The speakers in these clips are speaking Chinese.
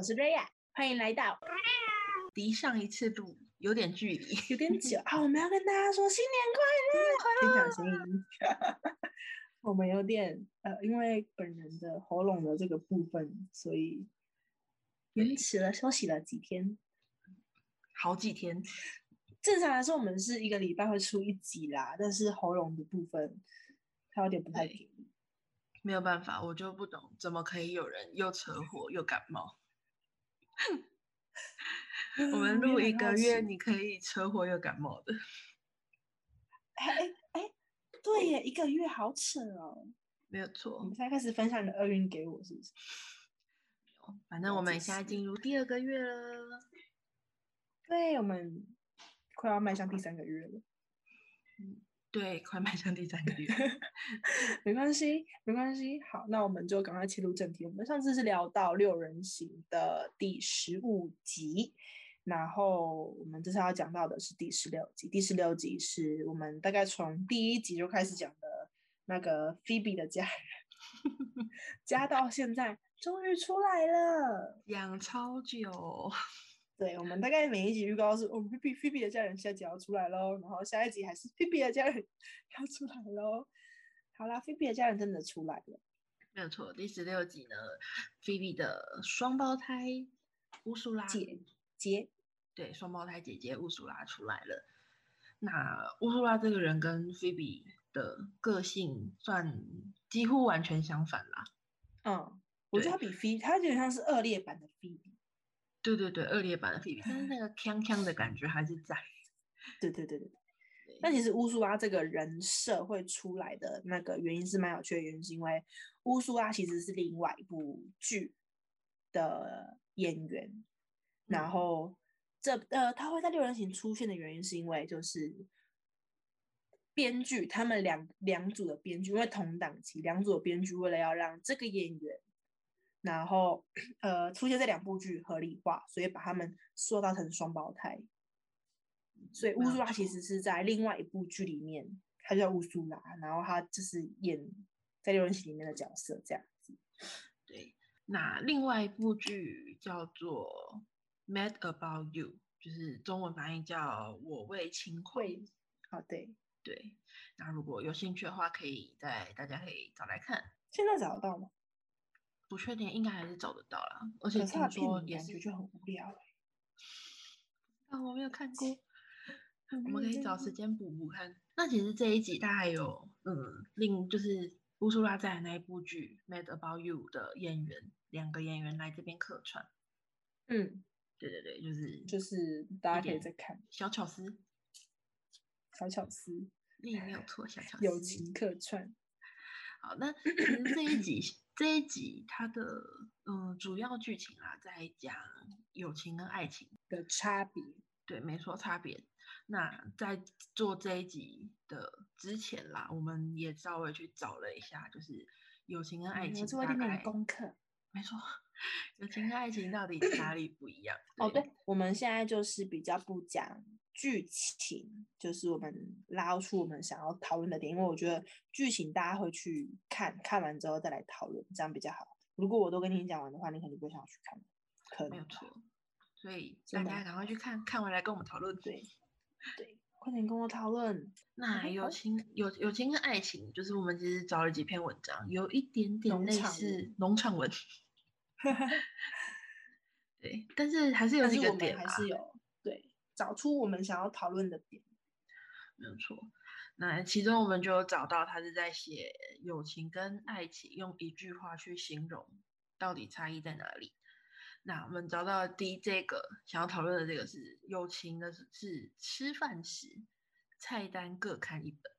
我是瑞亚，欢迎来到离上一次录有点距离，有点久 啊！我们要跟大家说新年快乐，听小声音。我们有点呃，因为本人的喉咙的这个部分，所以延迟了，休息了几天，好几天。正常来说，我们是一个礼拜会出一集啦，但是喉咙的部分，它有点不太给力。没有办法，我就不懂，怎么可以有人又车祸又感冒？我们录一个月，你可以车祸又感冒的。哎哎哎！对耶，一个月好扯哦。没有错。我们现在开始分享你的厄运给我，是不是？反正我们现在进入第二个月了。对，我们快要迈向第三个月了。嗯，对，快迈向第三个月。没关系，没关系。好，那我们就赶快切入正题。我们上次是聊到六人行的第十五集。然后我们这次要讲到的是第十六集，第十六集是我们大概从第一集就开始讲的那个菲比的家人，加到现在终于出来了，养超久。对，我们大概每一集预告是，哦，菲比菲比的家人下集要出来喽，然后下一集还是菲比的家人要出来喽。好啦，菲比的家人真的出来了，没有错。第十六集呢，菲比的双胞胎乌苏拉姐。姐，对，双胞胎姐姐乌苏拉出来了。那乌苏拉这个人跟菲比的个性算几乎完全相反啦。嗯，我觉得他比菲，他有点像是恶劣版的菲比。对对对，恶劣版的菲比，但是那个锵锵的感觉还是在。对对对对。那其实乌苏拉这个人设会出来的那个原因是蛮有趣的原因，是因为乌苏拉其实是另外一部剧的演员。然后，这呃，他会在六人行出现的原因，是因为就是编剧他们两两组的编剧，因为同档期，两组的编剧为了要让这个演员，然后呃出现这两部剧合理化，所以把他们塑造成双胞胎。所以乌苏拉其实是在另外一部剧里面，他叫乌苏拉，然后他就是演在六人行里面的角色这样子。对，那另外一部剧叫做。Mad about you，就是中文翻译叫我为情会。哦，对对。那如果有兴趣的话，可以在大家可以找来看。现在找得到吗？不确定，应该还是找得到啦。而且听说感觉就很无聊 我没有看过。我们可以找时间补补看。那其实这一集它还有嗯，另就是乌苏拉在那一部剧《Mad About You》的演员，两个演员来这边客串。嗯。对对对，就是就是大家可以再看小巧思，小巧思，你没有错，小巧思，友情客串。好，那这一集这一集它的嗯主要剧情啊，在讲友情跟爱情的差别。对，没错，差别。那在做这一集的之前啦，我们也稍微去找了一下，就是友情跟爱情做一点点功课。没错。友情跟爱情到底哪里不一样？哦，对，我们现在就是比较不讲剧情，就是我们拉出我们想要讨论的点，因为我觉得剧情大家会去看看完之后再来讨论，这样比较好。如果我都跟你讲完的话，你肯定不会想要去看，可能没有错。所以大家赶快去看看完来跟我们讨论。对对，快点跟我讨论。那友情友友情跟爱情，就是我们其实找了几篇文章，有一点点类似农场文。对，但是还是有几个点还是有对，找出我们想要讨论的点，没有错。那其中我们就找到他是在写友情跟爱情，用一句话去形容，到底差异在哪里？那我们找到第一这个想要讨论的这个是友情的是吃饭时菜单各看一本，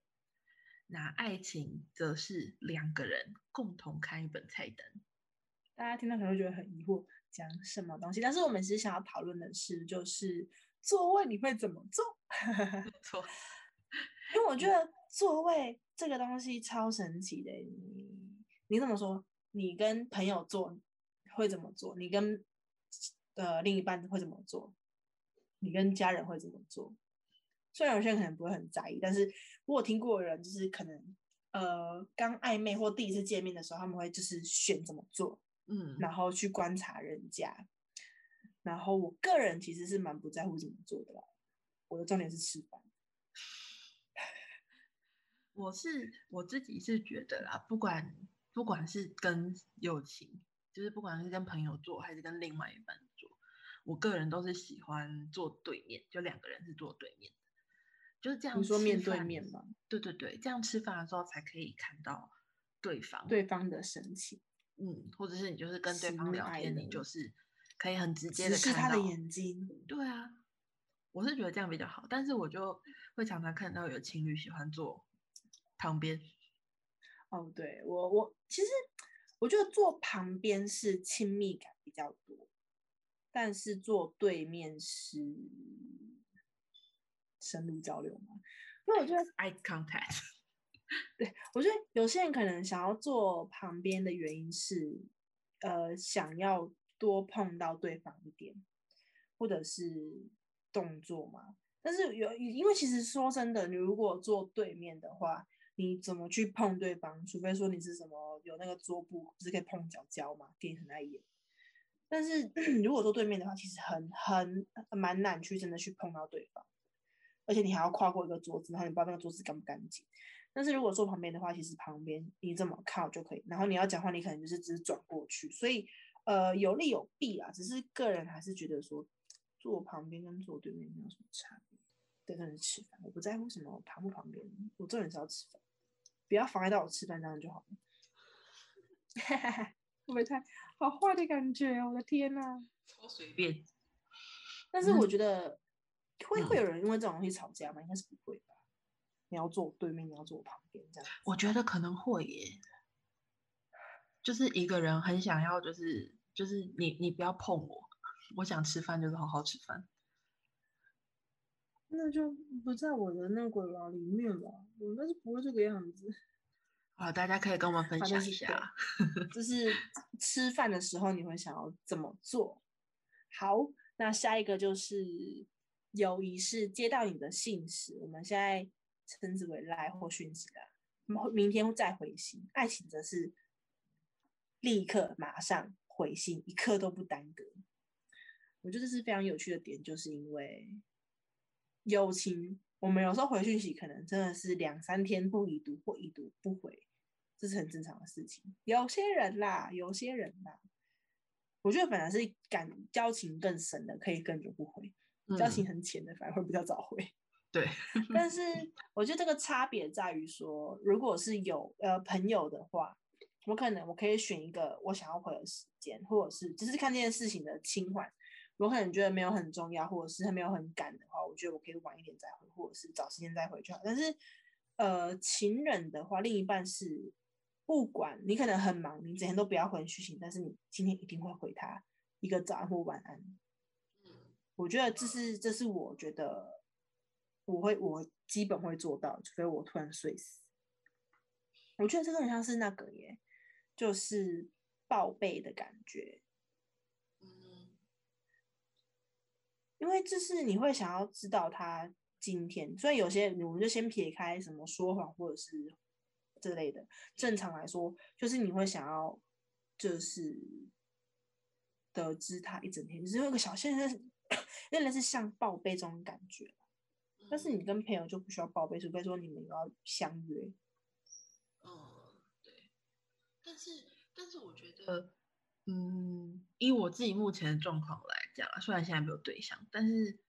那爱情则是两个人共同看一本菜单。大家听到可能会觉得很疑惑，讲什么东西？但是我们其实想要讨论的是，就是座位你会怎么坐？错，因为我觉得座位这个东西超神奇的。你你怎么说？你跟朋友坐会怎么做？你跟呃另一半会怎么做？你跟家人会怎么做？虽然有些人可能不会很在意，但是我听过的人就是可能呃刚暧昧或第一次见面的时候，他们会就是选怎么做。嗯，然后去观察人家，然后我个人其实是蛮不在乎怎么做的啦，我的重点是吃饭。我是我自己是觉得啦，不管不管是跟友情，就是不管是跟朋友做还是跟另外一半做，我个人都是喜欢坐对面，就两个人是坐对面的，就是这样。你说面对面吗？对对对，这样吃饭的时候才可以看到对方对方的神情，嗯，或者是你就是跟对方聊天，你就是可以很直接的看他的眼睛。对啊，我是觉得这样比较好，但是我就会常常看到有情侣喜欢坐。旁边，哦，对我我其实我觉得坐旁边是亲密感比较多，但是坐对面是深入交流嘛？因为我觉得 eye contact，对我觉得有些人可能想要坐旁边的原因是，呃，想要多碰到对方一点，或者是动作嘛。但是有因为其实说真的，你如果坐对面的话。你怎么去碰对方？除非说你是什么有那个桌布，不是可以碰脚胶嘛？电影很碍眼。但是 如果说对面的话，其实很很蛮难去真的去碰到对方，而且你还要跨过一个桌子，然后你不知道那个桌子干不干净。但是如果坐旁边的话，其实旁边你这么靠就可以，然后你要讲话，你可能就是只是转过去。所以呃有利有弊啊，只是个人还是觉得说坐旁边跟坐对面没有什么差别。对，真的是吃饭，我不在乎什么旁不旁边，我重点是要吃饭。不要妨碍到我吃饭，这样就好了。会不会太好坏的感觉？我的天呐，超随便。但是我觉得会会有人因为这种东西吵架吗？应该是不会吧。你要坐我对面，你要坐我旁边，这样。我觉得可能会耶。就是一个人很想要，就是就是你你不要碰我，我想吃饭就是好好吃饭。那就不在我的那个牢里面吧，我应该是不会这个样子。好，大家可以跟我们分享一下，就是吃饭的时候你会想要怎么做？好，那下一个就是友谊是接到你的信时，我们现在称之为来或讯息啦，明天再回信。爱情则是立刻马上回信，一刻都不耽搁。我觉得这是非常有趣的点，就是因为。友情，我们有时候回讯息可能真的是两三天不已读或已读不回，这是很正常的事情。有些人啦，有些人啦，我觉得反而是感交情更深的可以更久不回，交情很浅的反而会比较早回。对，但是我觉得这个差别在于说，如果是有呃朋友的话，我可能我可以选一个我想要回的时间，或者是只是看这件事情的轻缓。我可能觉得没有很重要，或者是他没有很赶的话，我觉得我可以晚一点再回，或者是找时间再回就好。但是，呃，情人的话，另一半是不管你可能很忙，你整天都不要回讯息，但是你今天一定会回他一个早安或晚安。嗯，我觉得这是这是我觉得我会我基本会做到，除非我突然睡死。我觉得这个很像是那个耶，就是报备的感觉。因为这是你会想要知道他今天，所以有些我们就先撇开什么说谎或者是这类的，正常来说就是你会想要就是得知他一整天，只是有个小现在原来是 像报备这种感觉，但是你跟朋友就不需要报备，除非说你们要相约。但是但是我觉得。嗯，以我自己目前的状况来讲，虽然现在没有对象，但是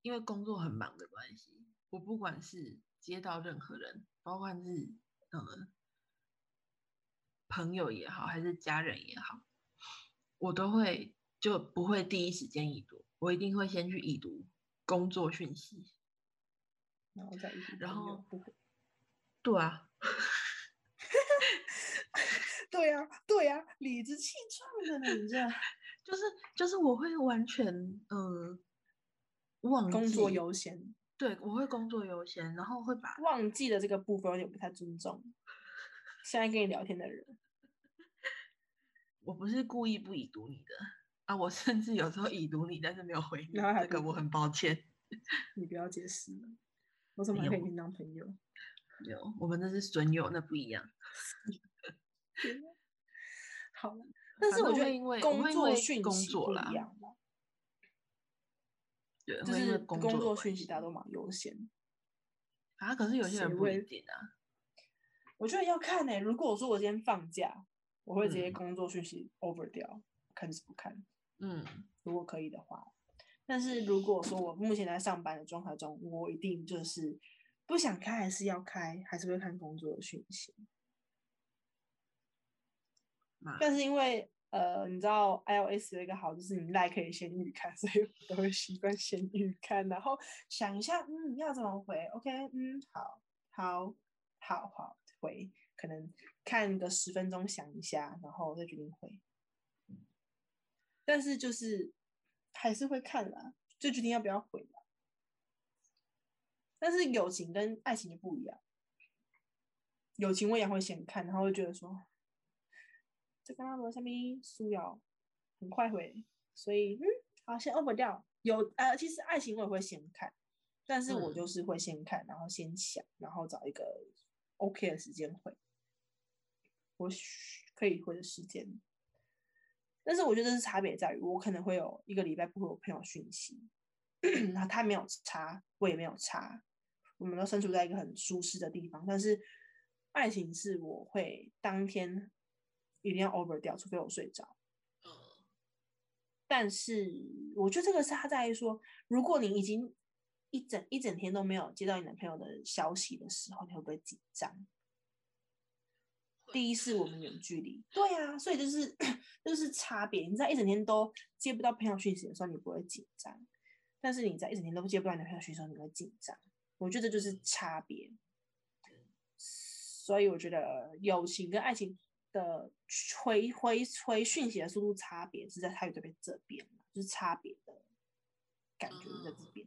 因为工作很忙的关系，我不管是接到任何人，包括是嗯朋友也好，还是家人也好，我都会就不会第一时间已读，我一定会先去已读工作讯息，然后再，然后不会，对啊。对呀，对呀，理直气壮的呢，你这 就是就是我会完全呃忘工作优先，对我会工作优先，然后会把忘记的这个部分有点不太尊重现在跟你聊天的人。我不是故意不已读你的啊，我甚至有时候已读你，但是没有回你，这个我很抱歉。你不要解释，我怎么可以跟你当朋友？有，我们那是损友，那不一样。好了，但是我觉得因为工作讯息不一样对，就是工作作讯息大家都蛮优先啊。可是有些人不一定啊。我觉得要看呢。如果我说我今天放假，我会直接工作讯息 over 掉，看是不看。嗯，如果可以的话。但是如果说我目前在上班的状态中，我一定就是不想开还是要开，还是会看工作的讯息。但是因为呃，你知道 iOS 有一个好，就是你赖可以先预看，所以我都会习惯先预看，然后想一下，嗯，要怎么回？OK，嗯，好，好，好，好回，可能看个十分钟，想一下，然后再决定回。但是就是。还是会看啦，就决定要不要回了。但是友情跟爱情就不一样，友情我也会先看，然后会觉得说，这刚刚罗下面苏瑶很快回，所以嗯，好先 over 掉。有呃，其实爱情我也会先看，但是我就是会先看，然后先想，然后找一个 OK 的时间回，我可以回的时间。但是我觉得是差别在于，我可能会有一个礼拜不回我朋友讯息，然后他没有差，我也没有差，我们都身处在一个很舒适的地方。但是爱情是我会当天一定要 over 掉，除非我睡着。但是我觉得这个是他在说，如果你已经一整一整天都没有接到你男朋友的消息的时候，你会不会紧张？第一是我们远距离，对啊，所以就是 就是差别。你在一整天都接不到朋友讯息的时候，你不会紧张；但是你在一整天都接不到你的朋友讯息的时候，你会紧张。我觉得就是差别。所以我觉得友情跟爱情的回回回讯息的速度差别是在他有这边这边，就是差别的感觉在这边。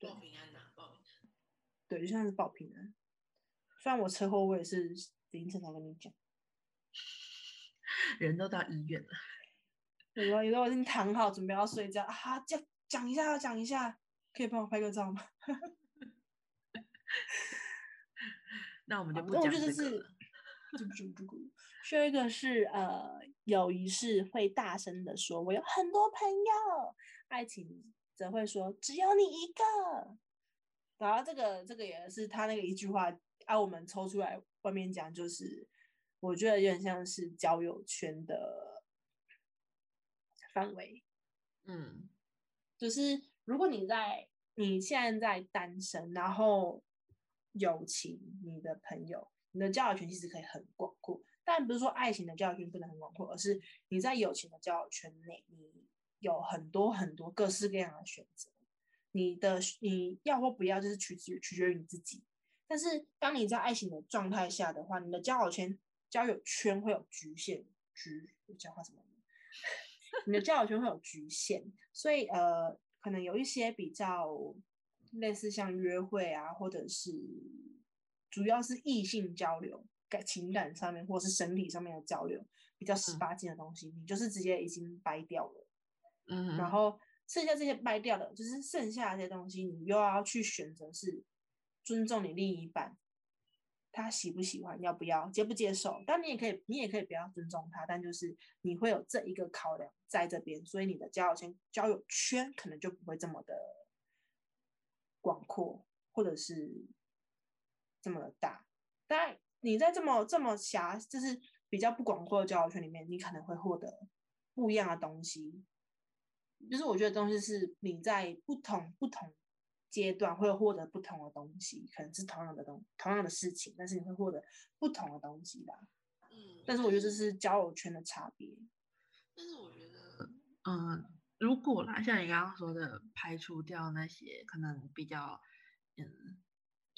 报平安呐，报平安。对，就像是报平安。虽然我车祸，我也是。凌晨才跟你讲，人都到医院了。有时候，有时候我已经躺好，准备要睡觉啊，讲讲一下，讲一下，可以帮我拍个照吗？那我们就不讲这个了。说一个是呃，友谊是会大声的说，我有很多朋友；爱情则会说，只有你一个。然后这个这个也是他那个一句话。啊，我们抽出来外面讲，就是我觉得有点像是交友圈的范围，嗯，就是如果你在你现在在单身，然后友情，你的朋友，你的交友圈其实可以很广阔，但不是说爱情的交友圈不能很广阔，而是你在友情的交友圈内，你有很多很多各式各样的选择，你的你要或不要，就是取决取决于你自己。但是，当你在爱情的状态下的话，你的交友圈、交友圈会有局限，局我讲话什么？你的交友圈会有局限，所以呃，可能有一些比较类似像约会啊，或者是主要是异性交流，感情感上面或者是身体上面的交流，比较十八禁的东西，你就是直接已经掰掉了。嗯，然后剩下这些掰掉的，就是剩下这些东西，你又要去选择是。尊重你另一半，他喜不喜欢，要不要接不接受？但你也可以，你也可以不要尊重他，但就是你会有这一个考量在这边，所以你的交友圈交友圈可能就不会这么的广阔，或者是这么的大。但你在这么这么狭，就是比较不广阔的交友圈里面，你可能会获得不一样的东西。就是我觉得东西是你在不同不同。阶段会获得不同的东西，可能是同样的东同样的事情，但是你会获得不同的东西吧。嗯，但是我觉得这是交友圈的差别。但是我觉得，嗯，如果啦，像你刚刚说的，排除掉那些可能比较嗯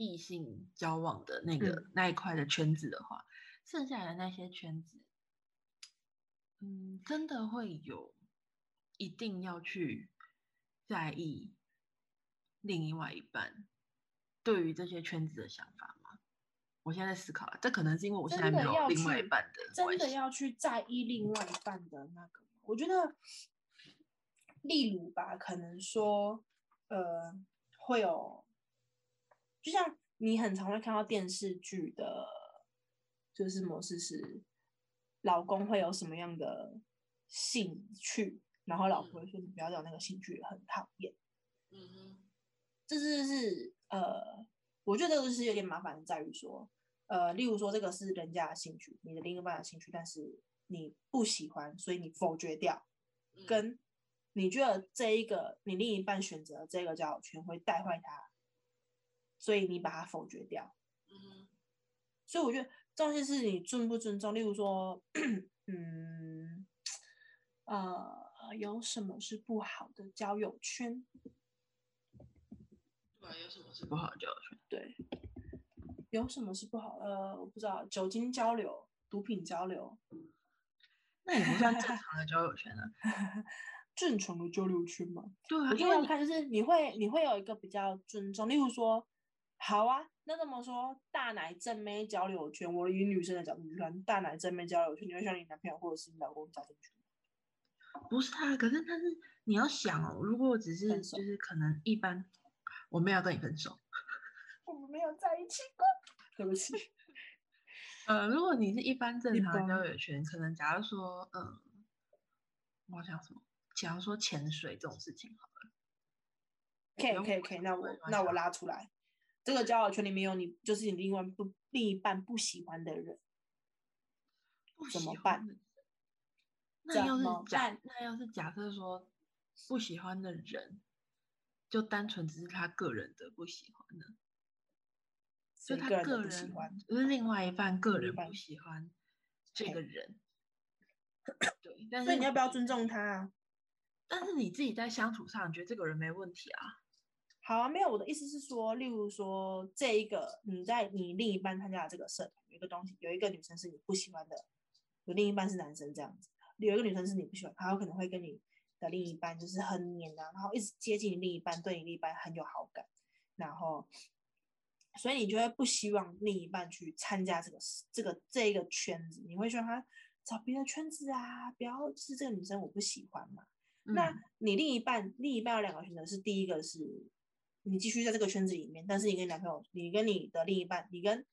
异性交往的那个那一块的圈子的话，剩下的那些圈子，嗯，真的会有一定要去在意。另外一半对于这些圈子的想法吗？我现在在思考，这可能是因为我现在没有另外一半的真的要去在意另外一半的那个。我觉得，例如吧，可能说，呃，会有，就像你很常会看到电视剧的，就是模式是，老公会有什么样的兴趣，然后老婆会说你不要有那个兴趣，很讨厌。嗯哼，这是是呃，我觉得这个是有点麻烦的，在于说，呃，例如说这个是人家的兴趣，你的另一半的兴趣，但是你不喜欢，所以你否决掉，嗯跟你觉得这一个你另一半选择这个交友圈会带坏他，所以你把它否决掉。嗯哼，所以我觉得这东西是你尊不尊重。例如说，嗯，呃，有什么是不好的交友圈？对啊，有什么是不好的交友圈？对，有什么是不好？呃，我不知道，酒精交流、毒品交流，那也不算正常的交友圈啊。正常的交流圈吗？对啊，我觉因为你得要看就是你会你会有一个比较尊重，例如说，好啊，那这么说大奶正妹交流圈，我以女生的角度去看，大奶正妹交流圈，你会像你男朋友或者是你老公加进去吗？不是啊，可是但是你要想哦，如果只是就是可能一般，我没有跟你分手。我们没有在一起过，对不起。呃，如果你是一般正常的交般友圈，可能假如说，嗯，我要讲什么？假如说潜水这种事情好了，可以可以可以，那我那我拉出来，这个交友圈里面有你，就是你另外不另一半不喜欢的人，不怎么办喜欢？那要是假办那要是假设说不喜欢的人，就单纯只是他个人的不喜欢呢？就他谁个人不喜欢，就是另外一半个人不喜欢这个人，对，但所以是你要不要尊重他啊？但是你自己在相处上，你觉得这个人没问题啊？好啊，没有，我的意思是说，例如说这一个你在你另一半参加的这个社团，有一个东西，有一个女生是你不喜欢的，有另一半是男生这样子，有一个女生是你不喜欢，她有可能会跟你的另一半就是很黏啊，然后一直接近你另一半，对你另一半很有好感，然后，所以你就会不希望另一半去参加这个这个这一个圈子，你会希望他找别的圈子啊，不要是这个女生我不喜欢嘛。那嗯你另一半，另一半有两个选择，是第一个是你继续在这个圈子里面，但是你跟你男朋友，你跟你的另一半，你跟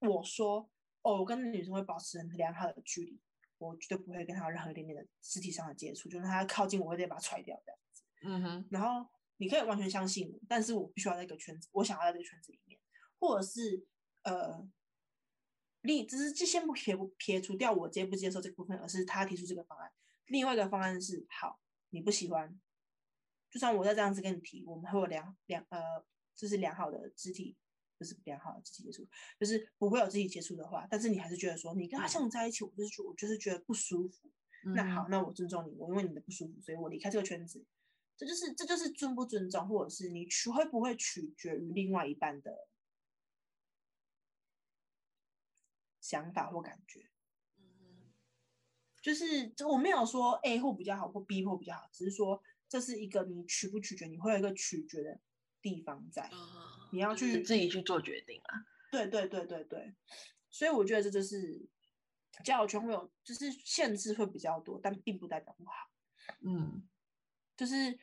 我说，哦，我跟女生会保持很良好的距离，我绝对不会跟她有任何一点点的肢体上的接触，就是她靠近我我得把她踹掉这样子。嗯哼，然后你可以完全相信我，但是我必须要在这个圈子，我想要在这个圈子里面，或者是呃，另只是就先不撇撇除掉我接不接受这个部分，而是他提出这个方案。另外一个方案是，好，你不喜欢，就算我再这样子跟你提，我们会有良良呃，就是良好的肢体，不是良好的肢体接触，就是不会有肢体接触的话，但是你还是觉得说你跟他相处在一起，我就是觉我就是觉得不舒服。那好，嗯那我尊重你，我因为你的不舒服，所以我离开这个圈子。这就是这就是尊不尊重，或者是你取会不会取决于另外一半的想法或感觉。嗯就是这我没有说 A 或比较好或 B 或比较好，只是说这是一个你取不取决，你会有一个取决的地方在。嗯你要去自己去做决定啊。对对对对对，所以我觉得这就是交友圈会有，就是限制会比较多，但并不代表不好。嗯就是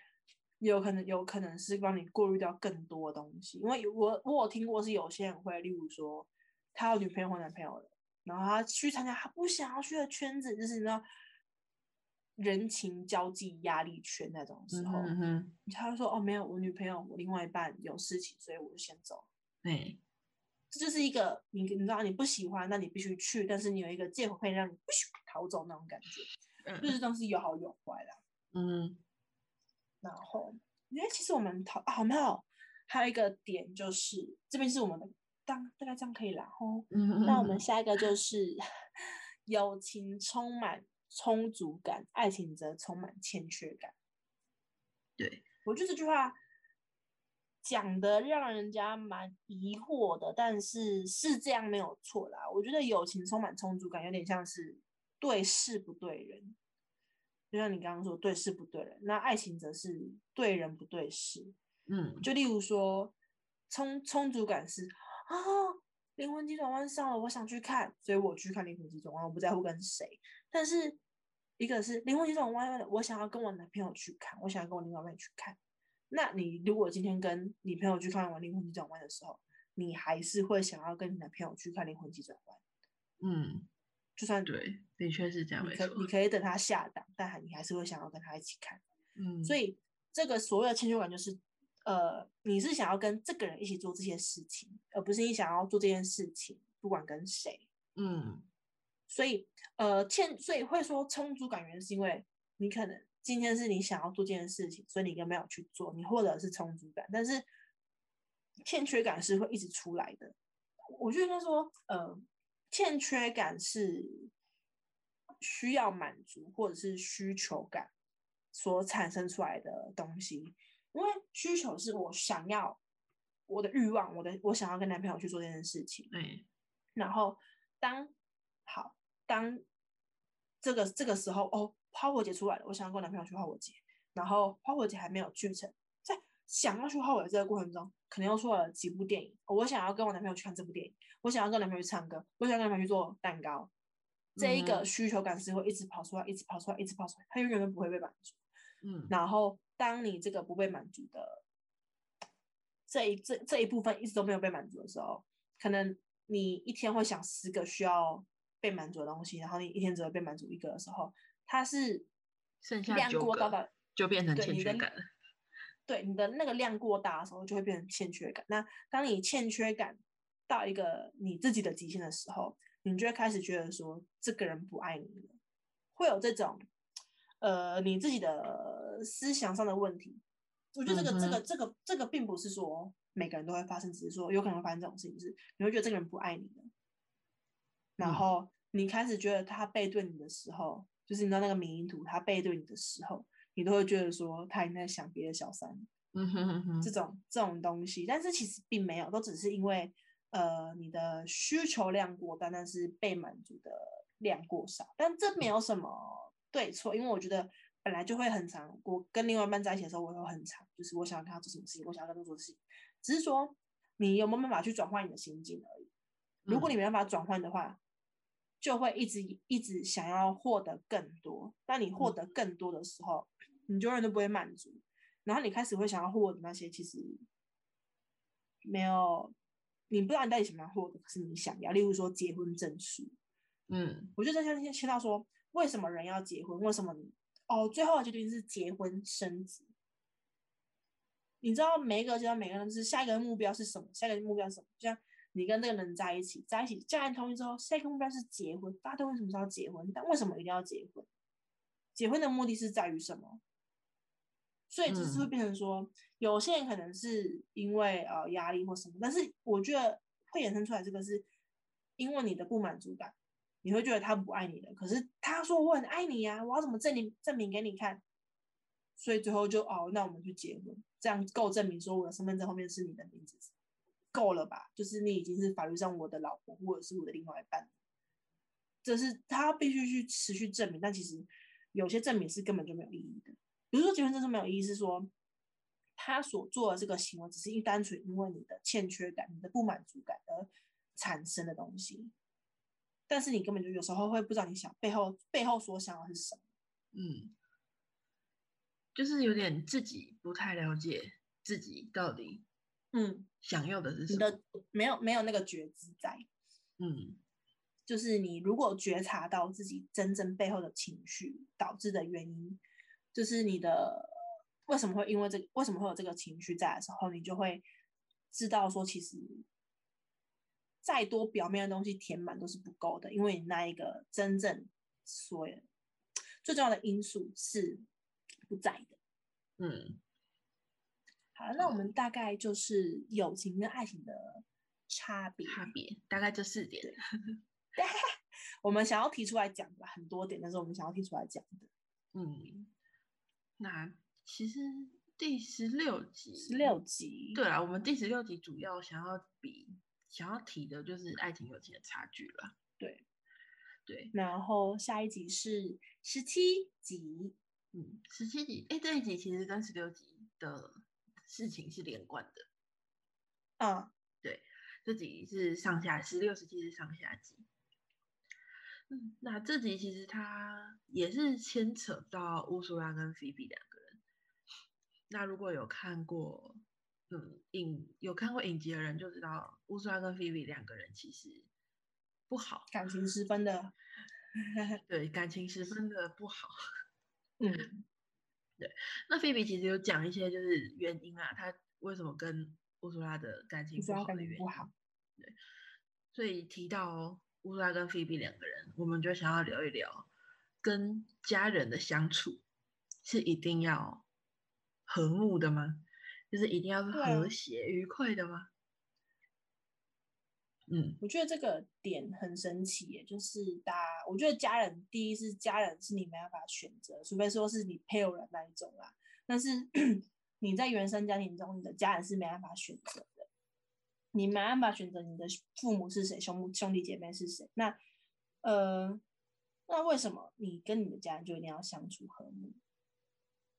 有可能有可能是帮你过滤掉更多东西，因为我我有听过是有些人会，例如说他有女朋友或男朋友了，然后他去参加他不想要去的圈子，就是你知道人情交际压力圈那种时嗯候，嗯哼，他就说哦没有，我女朋友我另外一半有事情，所以我就先走。对，这就是一个你你知道你不喜欢，那你必须去，但是你有一个借口可以让你逃走那种感觉，就嗯是东西有好有坏啦。嗯然后，因为其实我们讨啊，没有，还有一个点就是这边是我们的当大概这样可以啦吼。嗯，那我们下一个就是 友情充满充足感，爱情则充满欠缺感。对，我觉得这句话讲的让人家蛮疑惑的，但是是这样没有错啦。我觉得友情充满充足感，有点像是对事不对人，就像你刚刚说对事不对人，那爱情则是对人不对事。嗯就例如说，充充足感是啊，灵魂急转弯上了，我想去看，所以我去看灵魂急转弯，我不在乎跟谁。但是一个是灵魂急转弯，我想要跟我男朋友去看，我想要跟我另外一半去看。那你如果今天跟你朋友去看完灵魂急转弯的时候，你还是会想要跟你男朋友去看灵魂急转弯，嗯，就算对，的确是这样，你可。你可以等他下档，但还你还是会想要跟他一起看。嗯，所以这个所谓的欠缺感，就是呃，你是想要跟这个人一起做这些事情，而不是你想要做这件事情，不管跟谁。嗯所以，呃，欠，所以会说充足感，原因是因为你可能今天是你想要做这件事情，所以你根本没有去做，你获得是充足感，但是欠缺感是会一直出来的。我觉得说，呃，欠缺感是需要满足或者是需求感所产生出来的东西，因为需求是我想要我的欲望，我的我想要跟男朋友去做这件事情，对，然后当好当这个这个时候哦，花火节出来了，我想要跟我男朋友去花火节，然后花火节还没有去成，在想要去花火节这个过程中，可能又出了几部电影，我想要跟我男朋友去看这部电影，我想要跟男朋友去唱歌，我想要跟男朋友去做蛋糕，这一个嗯需求感是会一直跑出来，一直跑出来，一直跑出来，它永远都不会被满足。嗯。然后当你这个不被满足的这一这这一部分一直都没有被满足的时候，可能你一天会想十个需要被满足的东西，然后你一天只会被满足一个的时候，它是剩下量过大的，就变成欠缺感了。对你的那个量过大的时候，就会变成欠缺感。那当你欠缺感到一个你自己的极限的时候，你就会开始觉得说这个人不爱你了，会有这种呃你自己的思想上的问题。我觉得这个、这个这个这个并不是说每个人都会发生，只是说有可能会发生这种事情，是你会觉得这个人不爱你了，然嗯。后你开始觉得他背对你的时候，就是你知道那个迷因图他背对你的时候，你都会觉得说他已经在想别的小三。嗯哼哼哼。这，种这种东西，但是其实并没有，都只是因为呃你的需求量过大，但是被满足的量过少，但这没有什么对错，因为我觉得本来就会很长。我跟另外一半在一起的时候，我会很长，就是我想要跟他做什么事情，我想要跟他做的事情，只是说你有没有办法去转换你的心境而已。如果嗯你没办法转换的话，就会一直一直想要获得更多。当你获嗯得更多的时候，你永远都不会满足。然后你开始会想要获得那些其实没有，你不知道你到底想不想获得，可是你想要。例如说结婚证书，嗯我就在先听到说，为什么人要结婚？为什么你哦，最后的决定是结婚生子。你知道每一个阶段，每个人是下一个目标是什么？下一个目标是什么？就像你跟那个人在一起，在一起家人同意之后，下一个目标是结婚。大家都为什么是要结婚？但为什么一定要结婚？结婚的目的是在于什么？所以就是会嗯变成说，有些人可能是因为呃压力或什么，但是我觉得会衍生出来这个是因为你的不满足感，你会觉得他不爱你了，可是他说我很爱你呀、我要怎么证明证明给你看？所以最后就哦，那我们去结婚，这样够证明说我的身份证后面是你的名字，够了吧？就是你已经是法律上我的老婆或者是我的另外一半，这是他必须去持续证明，但其实有些证明是根本就没有意义的。比如说结婚证是没有意义，是说他所做的这个行为只是因单纯因为你的欠缺感、你的不满足感而产生的东西，但是你根本就有时候会不知道你想背后背后所想的是什么。嗯，就是有点自己不太了解自己到底嗯，想要的是什么。的没有没有那个觉知在，嗯就是你如果觉察到自己真正背后的情绪导致的原因，就是你的为什么会因为这个为什么会有这个情绪在的时候，你就会知道说，其实再多表面的东西填满都是不够的，因为你那一个真正所有最重要的因素是不在的。嗯好，那我们大概就是友情跟爱情的差别。差别大概这四点。我们想要提出来讲的很多点，但是我们想要提出来讲的嗯，那其实第十六集，十六集，对啊，我们第十六集主要想要比想要提的就是爱情友情的差距了。对对，然后下一集是十七集，嗯，十七集，哎，这一集其实跟十六集的事情是连贯的。嗯，对这集是上下，十六、十七是上下集。嗯，那这集其实它也是牵扯到乌苏拉跟菲比两个人。那如果有看过，嗯，影有看过影集的人就知道，乌苏拉跟菲比两个人其实不好，感情十分的，对感情十分的不好。嗯对那菲比其实有讲一些就是原因啊，他为什么跟乌苏拉的感情不好的原因。对，所以提到乌苏拉跟菲比两个人，我们就想要聊一聊跟家人的相处是一定要和睦的吗？就是一定要和谐、愉快的吗？嗯，我觉得这个点很神奇耶，就是大家，我觉得家人第一是家人是你没办法选择，除非说是你配偶人那一种啦。但是 你在原生家庭中，你的家人是没办法选择的，你没办法选择你的父母是谁，兄兄弟姐妹是谁。那呃，那为什么你跟你的家人就一定要相处和睦？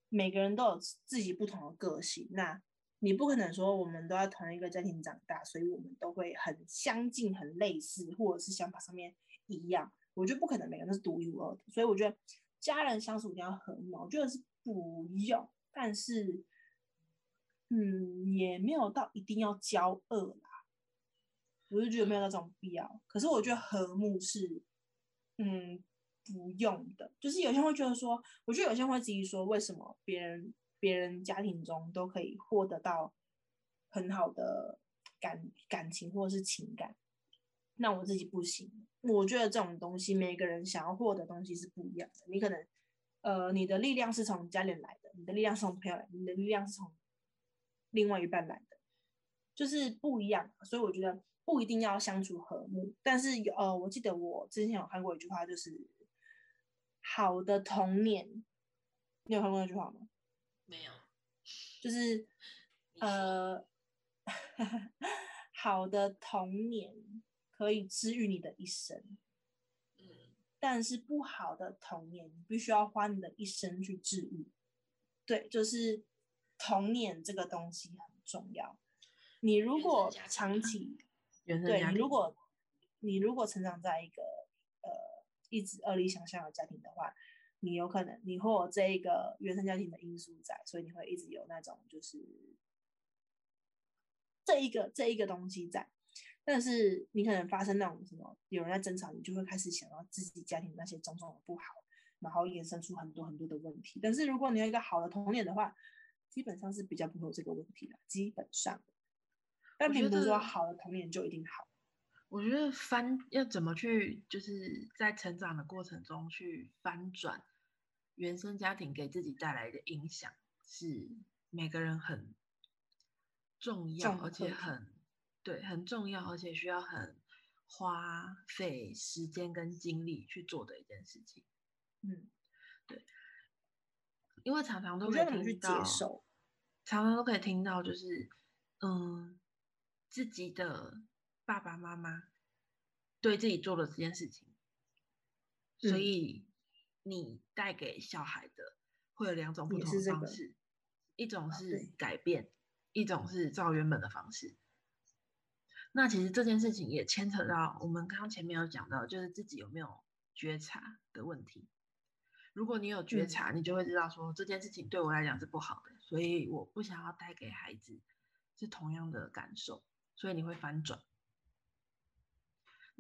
每个人都有自己不同的个性，那你不可能说我们都在同一个家庭长大，所以我们都会很相近、很类似，或者是想法上面一样。我觉得不可能每个人都是独一无二的，所以我觉得家人相处一定要和睦。我觉得是不用，但是嗯，也没有到一定要交恶啦。我就觉得没有那种必要。可是我觉得和睦是嗯不用的，就是有些人会觉得说，我觉得有些人会质疑说，为什么别人别人家庭中都可以获得到很好的感感情或者是情感，那我自己不行。我觉得这种东西，每个人想要获得东西是不一样的。你可能，呃，你的力量是从家里来的，你的力量是从朋友来，你的力量是从另外一半来的，就是不一样。所以我觉得不一定要相处和睦，但是呃，我记得我之前有看过一句话，就是好的童年，你有看过那句话吗？没有，就是呃，好的童年可以治愈你的一生，嗯，但是不好的童年，你必须要花你的一生去治愈。对，就是童年这个东西很重要。你如果长期对你如果你如果成长在一个呃一直恶力想象的家庭的话，你有可能你会有这一个原生家庭的因素在，所以你会一直有那种就是这一个这一个东西在。但是你可能发生那种什么有人在争吵，你就会开始想到自己家庭那些种种的不好，然后衍生出很多很多的问题。但是如果你有一个好的童年的话，基本上是比较不会有这个问题的，基本上。但并不是说好的童年就一定好。我觉得翻要怎么去，就是在成长的过程中去翻转原生家庭给自己带来的影响，是每个人很重要，重而且很对，很重要，而且需要很花费时间跟精力去做的一件事情。嗯，对因为常常都我可以听到，常常都可以听到，就是嗯，自己的爸爸妈妈对自己做的这件事情，所嗯以你带给小孩的会有两种不同的方式，一种是改变，一种是照原本的方式。那其实这件事情也牵扯到我们刚刚前面有讲到，就是自己有没有觉察的问题。如果你有觉嗯察，你就会知道说这件事情对我来讲是不好的，所以我不想要带给孩子是同样的感受，所以你会反转。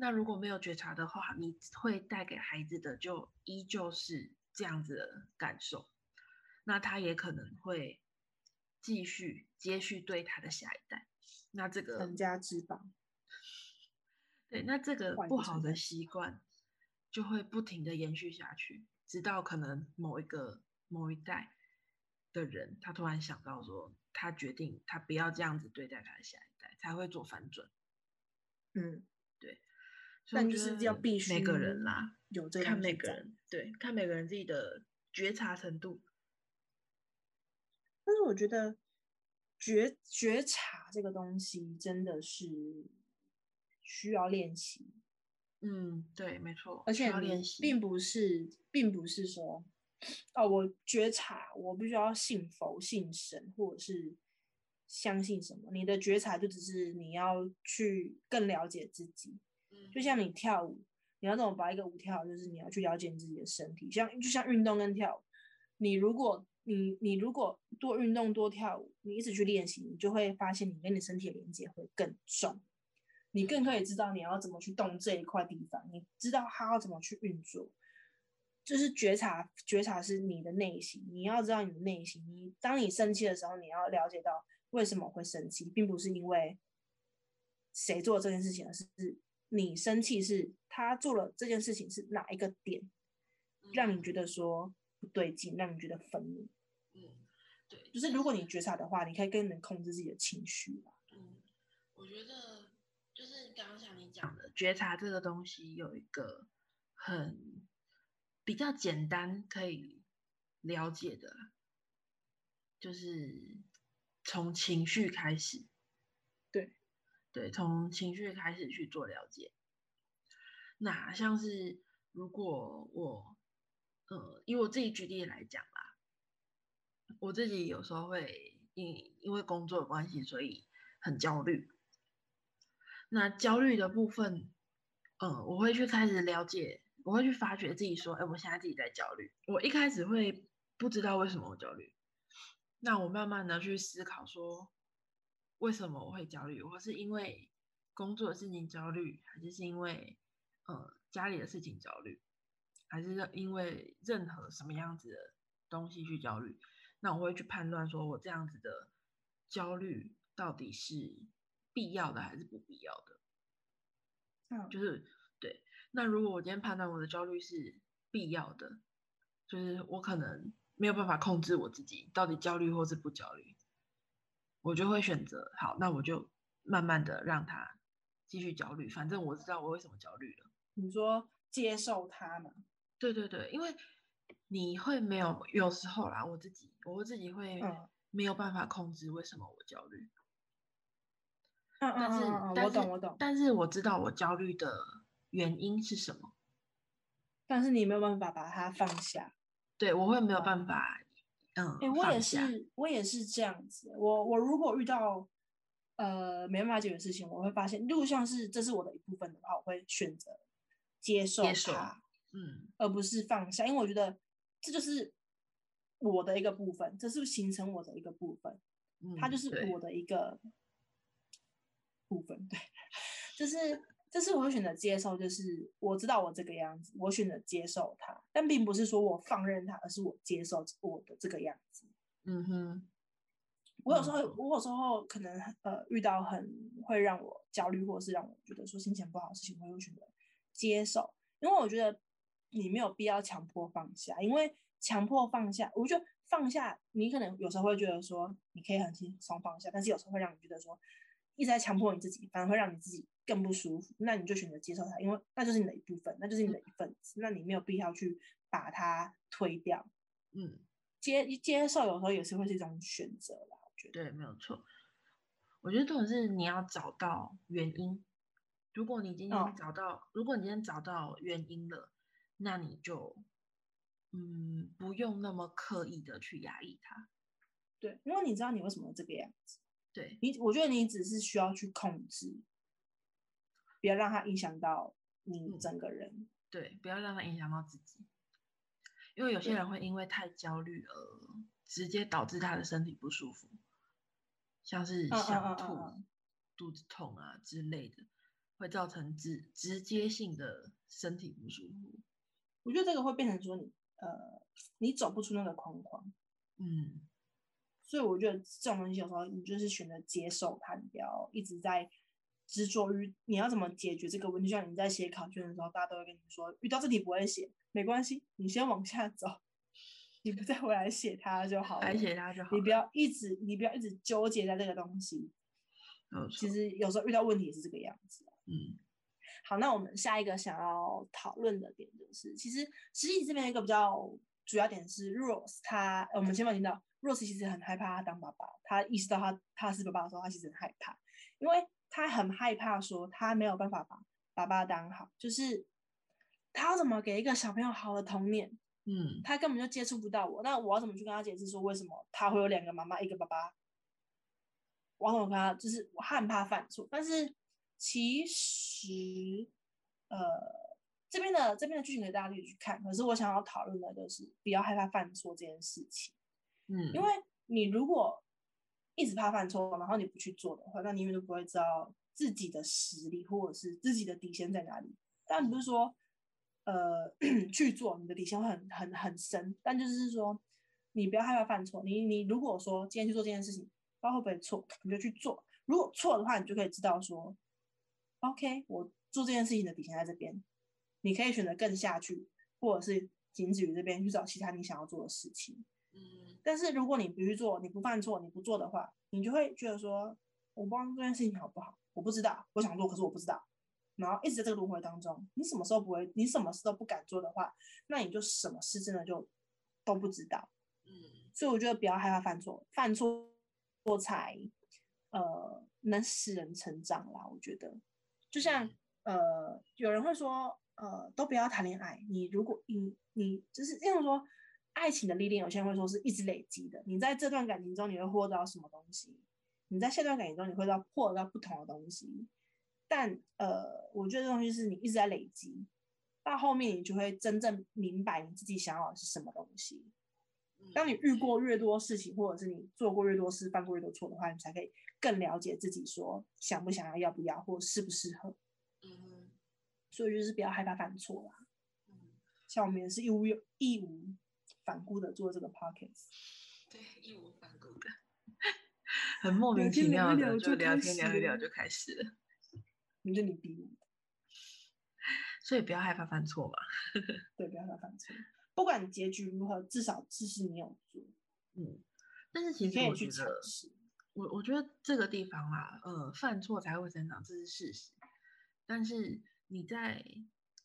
那如果没有觉察的话，你会带给孩子的就依旧是这样子的感受，那他也可能会继续接续对他的下一代。那这个成家之宝。对，那这个不好的习惯就会不停的延续下去，直到可能某一个某一代的人，他突然想到说，他决定他不要这样子对待他的下一代，才会做反转。嗯，但就是要必须每个人啦，有这个看每个人，对，看每个人自己的觉察程度。但是我觉得觉觉察这个东西真的是需要练习，嗯，对，没错，而且你要练习。并不是，并不是说，哦，我觉察，我必须要信佛、信神，或者是相信什么。你的觉察就只是你要去更了解自己，就像你跳舞，你要怎么把一个舞跳好，就是你要去了解你自己的身体，像就像运动跟跳舞，你如果你你如果多运动多跳舞，你一直去练习，你就会发现你跟你身体的连接会更重，你更可以知道你要怎么去动这一块地方，你知道它要怎么去运作。就是觉察，觉察是你的内心，你要知道你的内心。你当你生气的时候，你要了解到为什么会生气，并不是因为谁做这件事情，而是你生气是他做了这件事情是哪一个点，让你觉得说不对劲，让你觉得愤怒。嗯，对，就是如果你觉察的话，你可以更能控制自己的情绪吧。嗯，我觉得就是刚刚像你讲的，觉察这个东西有一个很比较简单可以了解的，就是从情绪开始。对，从情绪开始去做了解。那像是如果我，呃，以我自己举例来讲啦，我自己有时候会因因为工作的关系，所以很焦虑。那焦虑的部分，嗯，我会去开始了解，我会去发觉自己说，哎，我现在自己在焦虑。我一开始会不知道为什么我焦虑，那我慢慢的去思考说，为什么我会焦虑？我是因为工作的事情焦虑，还是是因为呃家里的事情焦虑，还是因为任何什么样子的东西去焦虑？那我会去判断说，我这样子的焦虑到底是必要的还是不必要的？嗯，就是对。那如果我今天判断我的焦虑是必要的，就是我可能没有办法控制我自己到底焦虑或是不焦虑，我就会选择好，那我就慢慢的让他继续焦虑，反正我知道我为什么焦虑了。你说接受他嘛？对对对，因为你会没有有时候啦，我自己我自己会嗯没有办法控制为什么我焦虑，嗯嗯但是嗯嗯，但是我懂我懂。但是我知道我焦虑的原因是什么，但是你没有办法把它放下。对我会没有办法，嗯，哎、我也是，我也是这样子。我我如果遇到呃没办法解决的事情，我会发现，如果像是这是我的一部分的话，我会选择接受接受它，嗯。而不是放下，因为我觉得这就是我的一个部分，这是形成我的一个部分，嗯，它就是我的一个部分，对，就是这次我会选择接受，就是我知道我这个样子，我选择接受它，但并不是说我放任它，而是我接受我的这个样子。嗯哼，我有时候我有时候可能呃遇到很会让我焦虑，或是让我觉得说心情不好的事情，我会选择接受，因为我觉得你没有必要强迫放下，因为强迫放下，我觉得放下，你可能有时候会觉得说你可以很轻松放下，但是有时候会让你觉得说一直在强迫你自己，反而会让你自己更不舒服。那你就选择接受它，因为那就是你的一部分，那就是你的一份子，那你没有必要去把它推掉。嗯，接接受有时候也是会是一种选择啦，我觉得。对，没有错。我觉得重点是你要找到原因。如果你今哦天找到，如果你今天找到原因了，那你就嗯不用那么刻意的去压抑它。对，因为你知道你为什么这个样子，对，你我觉得你只是需要去控制，不要让它影响到你嗯。整个人。对，不要让它影响到自己，因为有些人会因为太焦虑而直接导致他的身体不舒服，像是想吐、嗯嗯。肚子痛啊之类的，会造成直直接性的身体不舒服。我觉得这个会变成说你呃，你走不出那个框框，嗯，所以我觉得这种东西有时候你就是选择接受它，你不要一直在执着于你要怎么解决这个问题。就像你在写考卷的时候，大家都会跟你说，遇到这题不会写，没关系，你先往下走，你不再回来写它就好了。来写它就好，你不要一直，你不要一直纠结在这个东西。其实有时候遇到问题也是这个样子。嗯好，那我们下一个想要讨论的点就是，其实实际这边一个比较主要点是，Rose 他，呃我们前面有听到，Rose 其实很害怕他当爸爸，他意识到他他是爸爸的时候，他其实很害怕，因为他很害怕说他没有办法把爸爸当好，就是他要怎么给一个小朋友好的童年，嗯。他根本就接触不到我，那我要怎么去跟他解释说为什么他会有两个妈妈一个爸爸？我要怎么跟他？就是我害怕犯错，但是其实呃这边的这边的剧情给大家可以去看，可是我想要讨论的就是不要害怕犯错这件事情，嗯，因为你如果一直怕犯错，然后你不去做的话，那你永远都不会知道自己的实力或者是自己的底线在哪里。但不是说呃 去做，你的底线会很很很深，但就是说你不要害怕犯错。你你如果说今天去做这件事情，不知道会不会错，你就去做。如果错的话，你就可以知道说，OK，我做这件事情的底线在这边，你可以选择更下去，或者是仅止于这边去找其他你想要做的事情。嗯但是如果你不去做，你不犯错，你不做的话，你就会觉得说，我不知道这件事情好不好，我不知道，我想做，可是我不知道，然后一直在这个轮回当中，你什么时候不会，你什么事都不敢做的话，那你就什么事真的就都不知道。嗯所以我觉得不要害怕犯错，犯错才呃能使人成长啦。我觉得，就像呃有人会说，呃都不要谈恋爱。你如果你你就是这样说，爱情的历练，有些人会说是一直累积的。你在这段感情中，你会获得到什么东西？你在下段感情中，你会到获得到不同的东西。但呃，我觉得这东西是你一直在累积，到后面你就会真正明白你自己想要的是什么东西。嗯当你遇过越多事情，或者是你做过越多事、犯过越多错的话，你才可以更了解自己，说想不想要、要不要，或适不适合。嗯所以就是不要害怕犯错啦。嗯，像我们也是一无义无反顾的做这个 podcast，对，义无反顾的，很莫名其妙的就聊天聊一聊就开始了，你就你逼我，所以不要害怕犯错嘛。对，不要害怕犯错。不管结局如何，至少知识你有做，嗯，但是其实我觉得，尝试。我我觉得这个地方啊，呃，犯错才会成长，这是事实。但是你在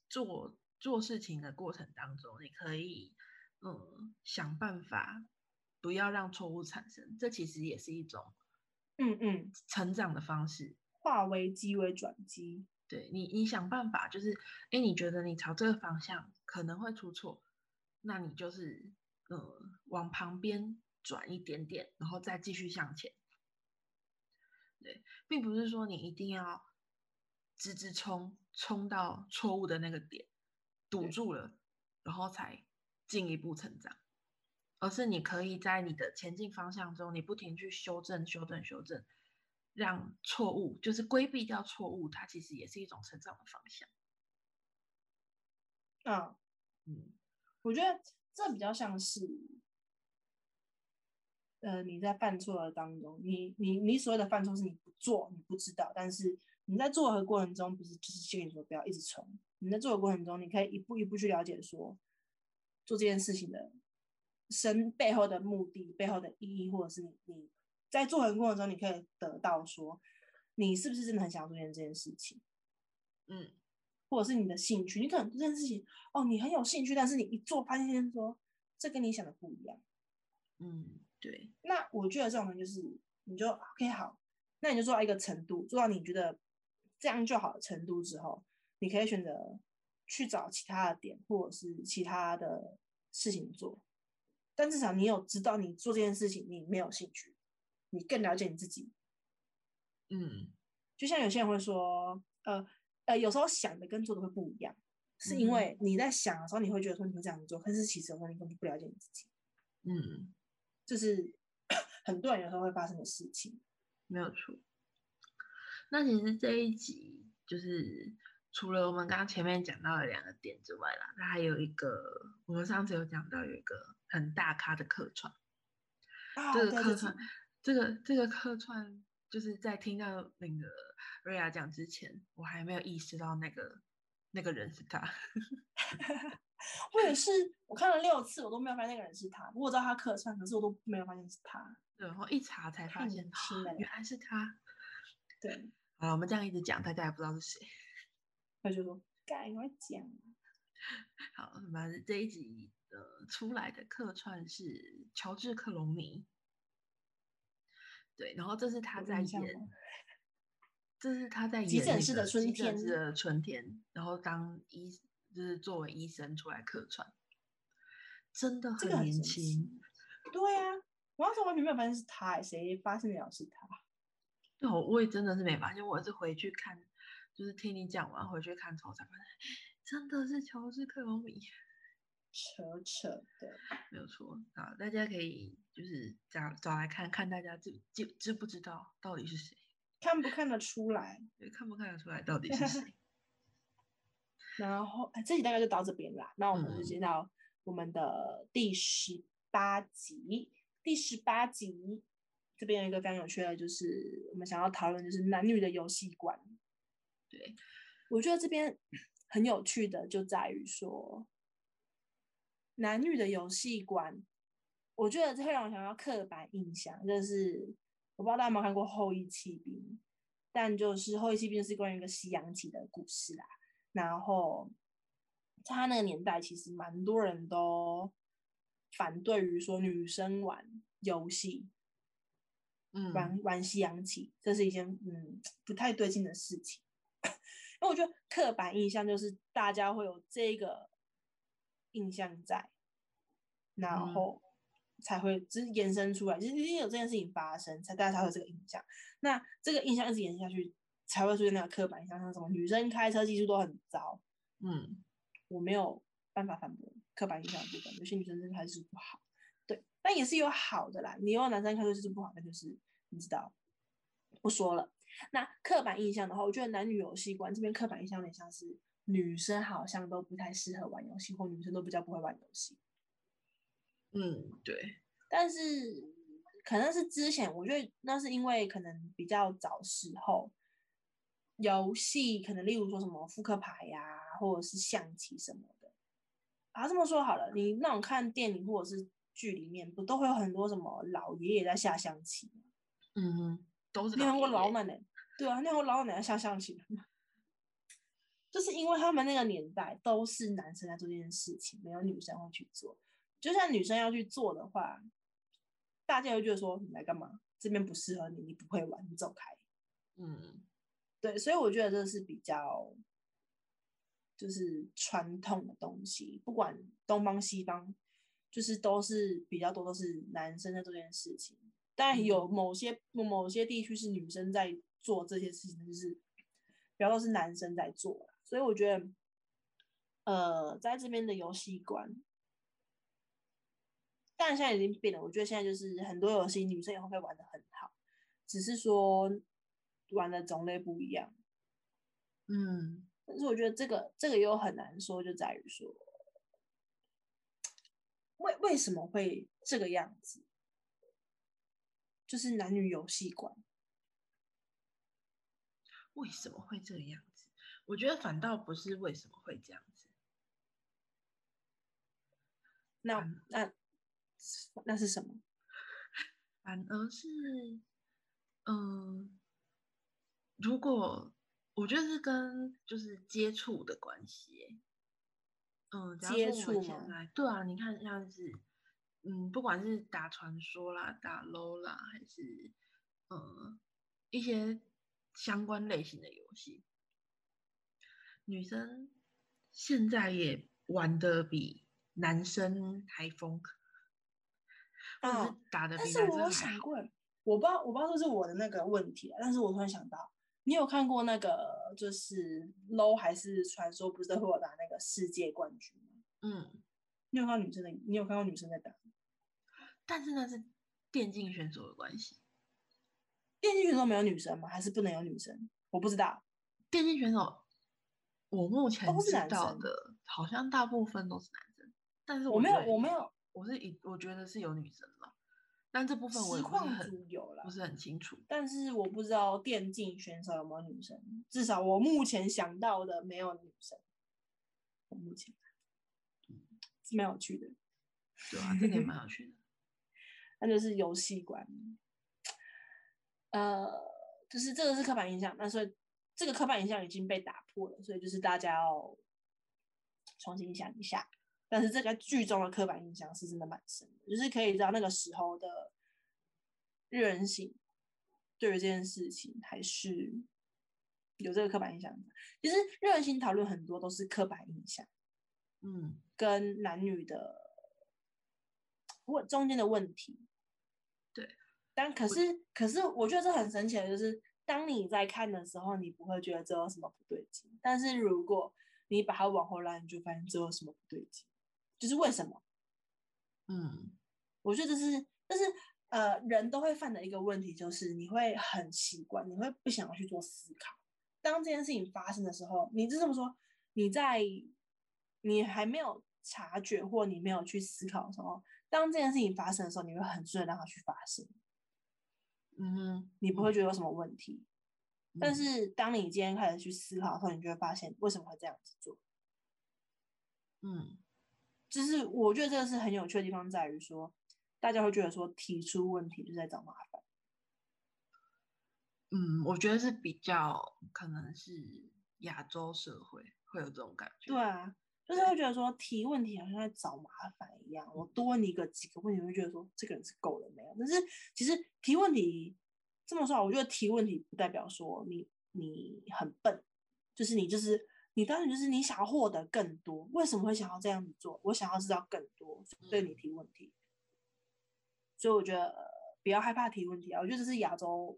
做做事情的过程当中，你可以嗯想办法不要让错误产生，这其实也是一种嗯嗯，成长的方式。化危机为转机。对你，你想办法，就是，哎，你觉得你朝这个方向可能会出错，那你就是，呃，往旁边转一点点，然后再继续向前。对，并不是说你一定要直直冲，冲到错误的那个点，堵住了，然后才进一步成长，而是你可以在你的前进方向中，你不停去修正、修正、修正，让错误就是规避掉错误，它其实也是一种成长的方向。嗯，嗯我觉得这比较像是，呃，你在犯错的当中，你你你所谓的犯错是你不做，你不知道，但是你在做的过程中，不是就是跟你说不要一直冲，你在做的过程中，你可以一步一步去了解说，做这件事情的身背后的目的、背后的意义，或者是你你在做的过程中，你可以得到说，你是不是真的很想要做这件这件事情。嗯或者是你的兴趣，你可能这件事情哦，你很有兴趣，但是你一做发现说这跟你想的不一样。嗯，对，那我觉得这种人就是，你就 OK 好，那你就做到一个程度，做到你觉得这样就好的程度之后，你可以选择去找其他的点或者是其他的事情做，但至少你有知道你做这件事情你没有兴趣，你更了解你自己。嗯就像有些人会说，呃呃，有时候想的跟做的会不一样，是因嗯为你在想的时候，你会觉得说你会这样做，可是其实有时候你根本就不了解你自己，嗯，就是 很多人有时候会发生的事情。没有错。那其实这一集就是除了我们刚刚前面讲到的两个点之外啦，那还有一个，我们上次有讲到有一个很大咖的客串。啊，这个客串，这个这个客串，就是在听到那个瑞亚讲之前，我还没有意识到那个那个人是他。我也是，我看了六次，我都没有发现那个人是他。我知道他客串，可是我都没有发现是他。对然后一查才发现原来是他。对，好了，我们这样一直讲，大家也不知道是谁。他就说：“干，你快讲啊。好，那么这一集呃出来的客串是乔治克隆尼。对，然后这是他在演这是他在演那个诊室的春急诊室天的春天，然后当医就是作为医生出来客串，真的很年轻。对呀、我那时候完全没有发现是他、欸，谁发现了是他？对，我我也真的是没发现，我是回去看，就是听你讲完回去看之后才发现，真的是乔治克隆米。扯扯的，没有错啊，大家可以就是找找来看看，大家知知知不知道到底是谁？看不看得出来？对，看不看得出来到底是谁？然后哎，这集大概就到这边啦。那我们就嗯接到我们的第十八集，第十八集这边有一个非常有趣的，就是我们想要讨论，就是男女的游戏观。对，我觉得这边 很有趣的就在于说，男女的游戏观，我觉得这会让我想到刻板印象，就是我不知道大家有没有看过《后羿弃兵》，但就是《后羿弃兵》是关于一个西洋棋的故事啦。然后在他那个年代，其实蛮多人都反对于说女生玩游戏，嗯，玩玩西洋棋，这是一件嗯不太对劲的事情。因为我觉得刻板印象就是大家会有这个印象在，然后才会只是延伸出来，就是一定有这件事情发生，才大家才会有这个印象。那这个印象一直延续下去，才会出现那个刻板印象，像什么女生开车技术都很糟。嗯，我没有办法反驳刻板印象的部分，有些女生真的开车不好，对，但也是有好的啦。你有男生开车技术不好，那就是你知道，不说了。那刻板印象的话，我觉得男女游戏观这边刻板印象有点像是女生好像都不太适合玩游戏，或女生都比较不会玩游戏。嗯，对。但是可能是之前，我觉得那是因为可能比较早时候，游戏可能例如说什么扑克牌呀、或者是象棋什么的。啊，这么说好了，你那种看电影或者是剧里面，不都会有很多什么老爷爷在下象棋吗？嗯哼，都是你看过爷爷老奶奶？对啊，那我老奶奶下象棋吗？就是因为他们那个年代都是男生在做这件事情，没有女生会去做。就算女生要去做的话，大家会觉得说你来干嘛？这边不适合你，你不会玩，你走开。嗯对，所以我觉得这是比较就是传统的东西，不管东方西方，就是都是比较多都是男生在做这件事情。但有某些某些地区是女生在做这些事情，就是比较都是男生在做啦所以我觉得，呃，在这边的游戏观，但现在已经变了。我觉得现在就是很多游戏女生也会玩的很好，只是说玩的种类不一样。嗯，但是我觉得这个这个又很难说，就在于说，为为什么会这个样子？就是男女游戏观。为什么会这个样子？我觉得反倒不是为什么会这样子，那嗯那那是什么？反而是，嗯、如果我觉得是跟就是接触的关系，嗯，接触吗对啊，你看像是，嗯，不管是打传说啦、打 LO 啦，还是嗯一些相关类型的游戏，女生现在也玩的比男生还疯，或者是哦打的比男生还好。想过，我不知道我不知道是不是我的那个问题啊，但是我突然想到，你有看过那个就是 LO 还是传说，不是会有打那个世界冠军吗？嗯，你有看到女生的？你有看到女生在打？但是那是电竞选手的关系。电竞选手没有女生吗？还是不能有女生？我不知道。电竞选手，我目前知道的，好像大部分都是男生，但是我没有我没有，我是以我觉得是有女生了，但这部分我实况很组有了不是很清楚。但是我不知道电竞选手有没有女生，至少我目前想到的没有女生。我目前是蛮有趣的，对啊，这个也蛮有趣的。那就是游戏观。呃，就是这个是刻板印象，那所以这个刻板印象已经被打破了，所以就是大家要重新想一下。但是这个剧中的刻板印象是真的蛮深的，就是可以知道那个时候的日人性对于这件事情还是有这个刻板印象的。其实日人性讨论很多都是刻板印象嗯跟男女的问中间的问题。对，但可是可是我觉得这很神奇的就是，当你在看的时候，你不会觉得这有什么不对劲，但是如果你把它往后拉，你就发现这有什么不对劲，就是为什么？嗯我觉得这是，这是呃人都会犯的一个问题，就是你会很习惯，你会不想要去做思考。当这件事情发生的时候，你就这么说，你在你还没有察觉或你没有去思考的时候，当这件事情发生的时候，你会很顺的让它去发生。嗯哼，你不会觉得有什么问题。但嗯是当你今天开始去思考的时候，你就会发现为什么会这样子做。嗯就是我觉得这个是很有趣的地方，在于说大家会觉得说提出问题就在找麻烦。嗯，我觉得是比较可能是亚洲社会会有这种感觉。对啊，就是会觉得说提问题好像在找麻烦一样。我多问你个几个问题，我会觉得说这个人是够了没有？但是其实提问题这么说啊，我觉得提问题不代表说你你很笨，就是你就是你当然就是你想要获得更多。为什么会想要这样子做？我想要知道更多，所以你提问题。所以我觉得呃不要害怕提问题啊，我觉得这是亚洲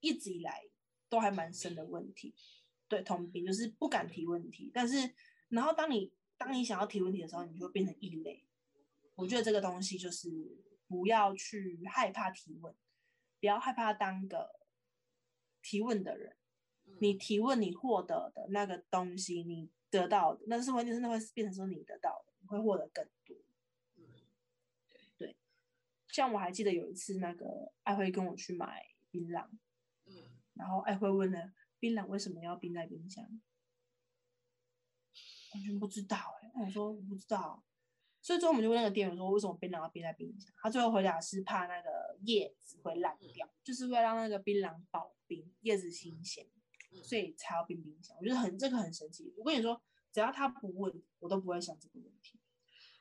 一直以来都还蛮深的问题。对，通病就是不敢提问题，但是然后当你当你想要提问题的时候，你就会变成异类。我觉得这个东西就是不要去害怕提问，不要害怕当个提问的人。你提问，你获得的那个东西，你得到的，但是问题是那会变成说你得到的，你会获得更多。对像我还记得有一次，那个艾辉跟我去买槟榔，嗯然后艾辉问了槟榔为什么要冰在冰箱，完全不知道哎、欸，我说我不知道，所以最后我们就问那个店员说为什么槟榔要冰在冰箱，他最后回答是怕那个叶子会烂掉，就是为了让那个槟榔保冰，叶子新鲜，所以才要冰冰箱。我觉得很这个很神奇。我跟你说，只要他不问，我都不会想这个问题。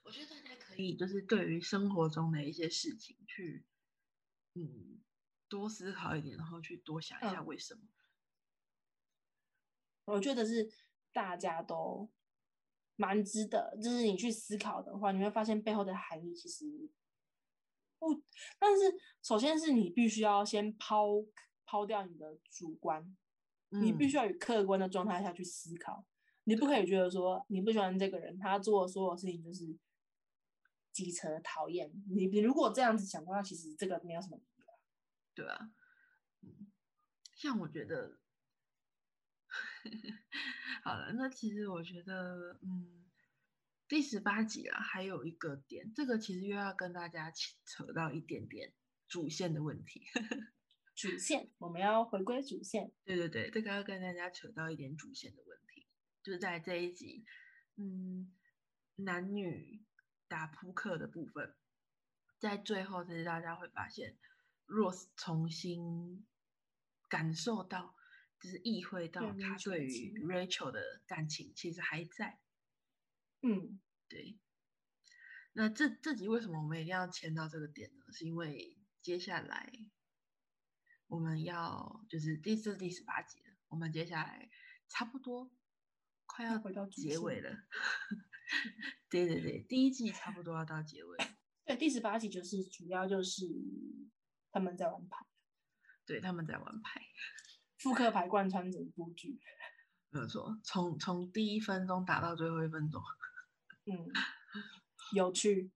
我觉得大家可以就是对于生活中的一些事情去，嗯，多思考一点，然后去多想一下嗯为什么。我觉得是大家都蛮值得，就是你去思考的话，你会发现背后的含义其实不，但是首先是你必须要先抛抛掉你的主观，你必须要要以客观的状态下去思考，你不可以觉得说你不喜欢这个人，他做的所有事情就是机车讨厌你。你如果这样子想的话，其实这个没有什么意义啊。对啊，嗯，像我觉得，好了，那其实我觉得，嗯，第十八集啊，还有一个点，这个其实又要跟大家扯扯到一点点主线的问题。主线，我们要回归主线。对对对，这个要跟大家扯到一点主线的问题，就是在这一集，嗯，男女打扑克的部分，在最后其实大家会发现，Rose 重新感受到，就是意会到他对于 Rachel 的感情其实还在。嗯，对，那这这集为什么我们一定要签到这个点呢？是因为接下来我们要就是第四、第十八集了，我们接下来差不多快要要回到结尾了。对对对，第一季差不多要到结尾了，对，第十八集就是主要就是他们在玩牌，对，他们在玩牌，复刻牌贯穿整部剧。没有错，从从第一分钟打到最后一分钟，嗯，有趣。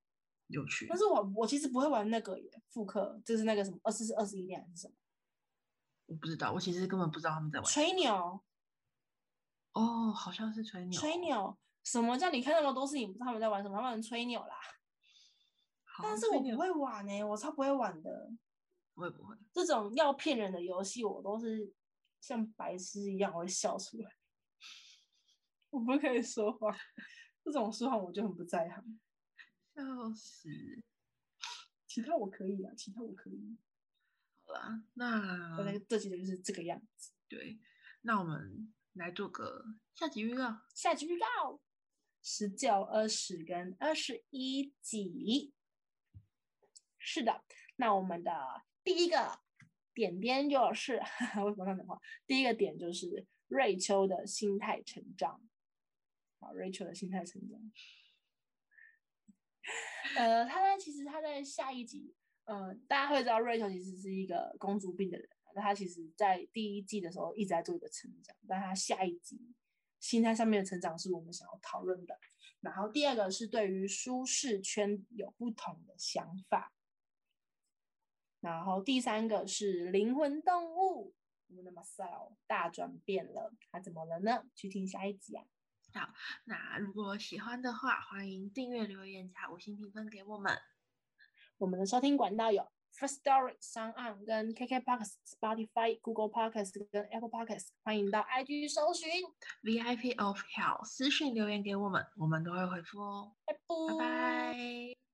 有趣但。是我我其实不会玩那个耶复刻，就是那个什么二四是二十一点还是什么我不知道，我其实根本不知道他们在玩什吹。牛哦，好像是吹牛。吹。牛。什么叫你看那么多事情不知道他们在玩什么？他们吹牛啦。但是我不会玩呢、我超不会玩的。我也不会？这种要骗人的游戏，我都是像白痴一样，我会笑出来。我不可以说谎，这种说话我就很不在行。笑死。其他我可以啊，其他我可以。好啦，那我那这集就是这个样子。对，那我们来做个下集预告。下集预告：十九、二十跟二十一集。是的，那我们的第一个点点就是，为什么这样讲话？第一个点就是瑞秋的心态成长。好，瑞秋的心态成长。呃，他在其实他在下一集，呃，大家会知道瑞秋其实是一个公主病的人，那他其实在第一季的时候一直在做一个成长，但他下一集心态上面的成长是我们想要讨论的。然后第二个是对于舒适圈有不同的想法，然后第三个是灵魂动物，我们的 Marcel 大转变了，他怎么了呢？去听下一集啊。好那如果喜欢的话，欢迎订阅、留言、加五星评分给我们。我们的收听管道有 First Story、商岸跟 KK Podcast、Spotify、Google Podcast 跟 Apple Podcast，欢迎到 IG 搜寻 VIP of Health 私信留言给我们，我们都会回复哦。拜拜拜。